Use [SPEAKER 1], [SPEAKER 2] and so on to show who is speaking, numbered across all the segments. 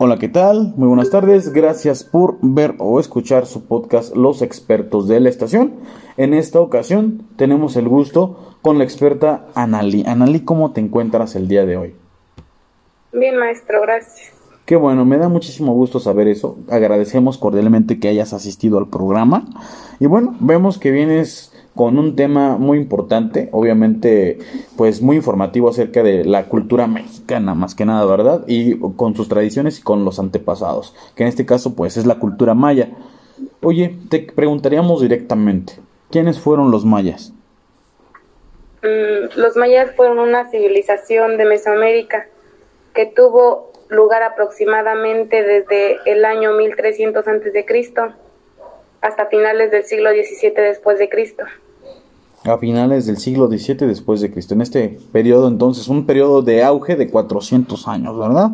[SPEAKER 1] Hola, ¿qué tal? Muy buenas tardes. Gracias por ver o escuchar su podcast Los expertos de la estación. En esta ocasión tenemos el gusto con la experta Anali. Anali, ¿cómo te encuentras el día de hoy?
[SPEAKER 2] Bien, maestro, gracias.
[SPEAKER 1] Qué bueno, me da muchísimo gusto saber eso. Agradecemos cordialmente que hayas asistido al programa. Y bueno, vemos que vienes con un tema muy importante, obviamente pues muy informativo acerca de la cultura mexicana más que nada, ¿verdad? Y con sus tradiciones y con los antepasados, que en este caso pues es la cultura maya. Oye, te preguntaríamos directamente, ¿quiénes fueron los mayas?
[SPEAKER 2] Mm, los mayas fueron una civilización de Mesoamérica que tuvo lugar aproximadamente desde el año 1300 a.C. hasta finales del siglo XVII después de Cristo
[SPEAKER 1] a finales del siglo XVII después de Cristo. En este periodo entonces, un periodo de auge de 400 años, ¿verdad?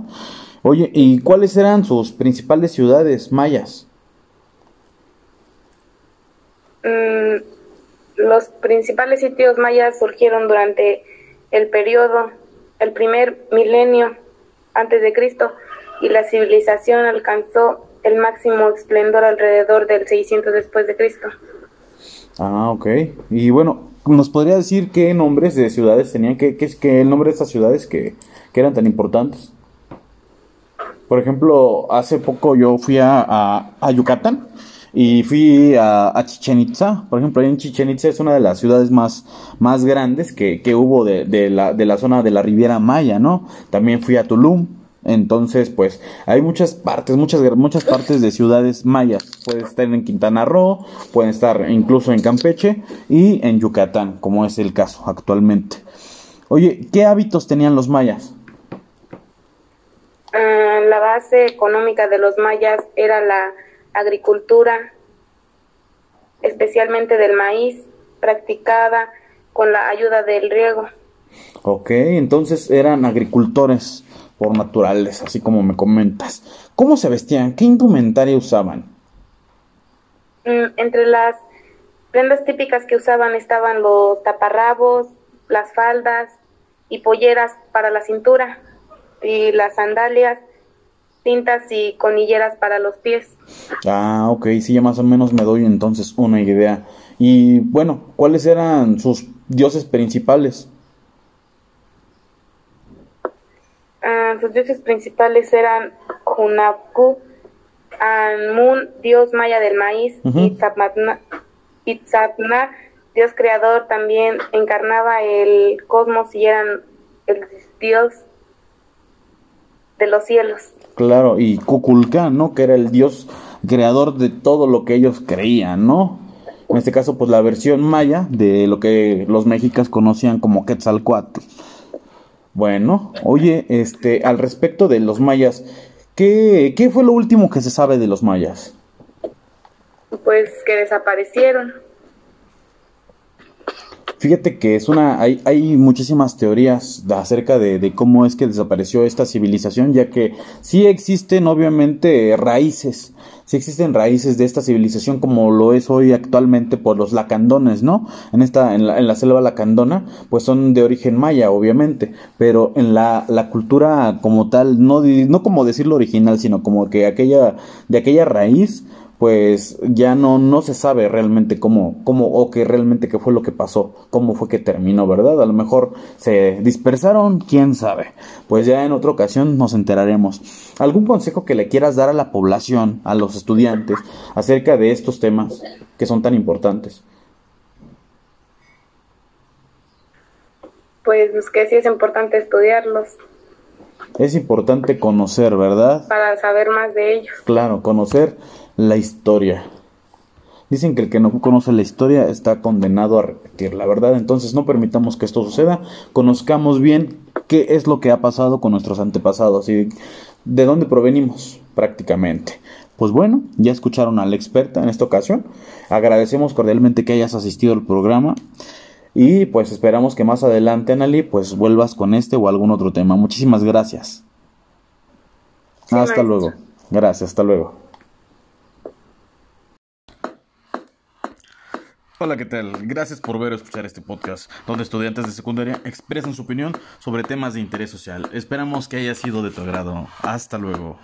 [SPEAKER 1] Oye, ¿y cuáles eran sus principales ciudades mayas?
[SPEAKER 2] Mm, los principales sitios mayas surgieron durante el periodo, el primer milenio antes de Cristo, y la civilización alcanzó el máximo esplendor alrededor del 600 después de Cristo.
[SPEAKER 1] Ah, ok. Y bueno, ¿nos podría decir qué nombres de ciudades tenían? ¿Qué, qué, qué el nombre de estas ciudades que, que, eran tan importantes? Por ejemplo, hace poco yo fui a, a, Yucatán y fui a, a, Chichen Itza. Por ejemplo, ahí en Chichen Itza es una de las ciudades más, más grandes que, que hubo de, de, la, de la zona de la Riviera Maya, ¿no? También fui a Tulum. Entonces, pues, hay muchas partes, muchas, muchas partes de ciudades mayas. Puede estar en Quintana Roo, pueden estar incluso en Campeche y en Yucatán, como es el caso actualmente. Oye, ¿qué hábitos tenían los mayas?
[SPEAKER 2] Ah, la base económica de los mayas era la agricultura, especialmente del maíz, practicada con la ayuda del riego.
[SPEAKER 1] Ok, entonces eran agricultores por naturales, así como me comentas. ¿Cómo se vestían? ¿Qué indumentaria usaban?
[SPEAKER 2] Mm, entre las prendas típicas que usaban estaban los taparrabos, las faldas y polleras para la cintura y las sandalias, cintas y conilleras para los pies.
[SPEAKER 1] Ah, ok, sí, ya más o menos me doy entonces una idea. Y bueno, ¿cuáles eran sus dioses principales?
[SPEAKER 2] Uh, sus dioses principales eran Hunapku, Anmun, dios maya del maíz, y Itzapna, dios creador, también encarnaba el cosmos y eran el dios de los cielos.
[SPEAKER 1] Claro, y Kukulkan, ¿no? Que era el dios creador de todo lo que ellos creían, ¿no? En este caso, pues la versión maya de lo que los mexicas conocían como Quetzalcoatl. Bueno, oye, este, al respecto de los mayas, ¿qué, ¿qué fue lo último que se sabe de los mayas?
[SPEAKER 2] Pues que desaparecieron.
[SPEAKER 1] Fíjate que es una, hay, hay muchísimas teorías acerca de, de, cómo es que desapareció esta civilización, ya que sí existen obviamente raíces, sí existen raíces de esta civilización como lo es hoy actualmente por los lacandones, ¿no? En esta, en la, en la selva lacandona, pues son de origen maya, obviamente, pero en la, la cultura como tal, no, no como decirlo original, sino como que aquella, de aquella raíz, pues ya no, no se sabe realmente cómo, cómo, o qué realmente qué fue lo que pasó, cómo fue que terminó, ¿verdad? A lo mejor se dispersaron, quién sabe. Pues ya en otra ocasión nos enteraremos. ¿Algún consejo que le quieras dar a la población, a los estudiantes, acerca de estos temas que son tan importantes?
[SPEAKER 2] Pues que sí es importante estudiarlos.
[SPEAKER 1] Es importante conocer, ¿verdad?
[SPEAKER 2] Para saber más de ellos.
[SPEAKER 1] Claro, conocer la historia. Dicen que el que no conoce la historia está condenado a repetir la verdad. Entonces no permitamos que esto suceda. Conozcamos bien qué es lo que ha pasado con nuestros antepasados y de dónde provenimos prácticamente. Pues bueno, ya escucharon a la experta en esta ocasión. Agradecemos cordialmente que hayas asistido al programa. Y pues esperamos que más adelante, Anali, pues vuelvas con este o algún otro tema. Muchísimas gracias. hasta luego. Gracias, hasta luego. Hola, ¿qué tal? Gracias por ver o escuchar este podcast, donde estudiantes de secundaria expresan su opinión sobre temas de interés social. Esperamos que haya sido de tu agrado. Hasta luego.